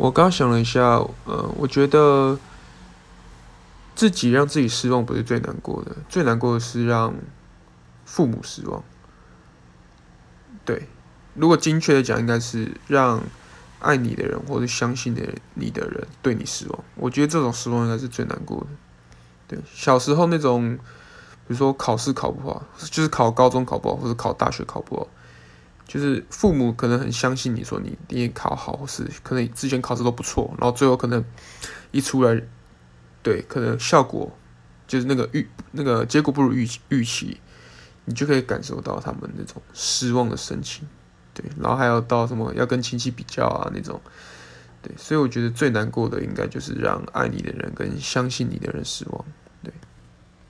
我刚想了一下，呃，我觉得自己让自己失望不是最难过的，最难过的是让父母失望。对，如果精确的讲，应该是让爱你的人或者相信的你的人对你失望。我觉得这种失望应该是最难过的。对，小时候那种，比如说考试考不好，就是考高中考不好，或者考大学考不好，就是父母可能很相信你说你一定考好，或是可能之前考试都不错，然后最后可能一出来，对，可能效果就是那个预那个结果不如预预期。你就可以感受到他们那种失望的神情，对，然后还有到什么要跟亲戚比较啊那种，对，所以我觉得最难过的应该就是让爱你的人跟相信你的人失望，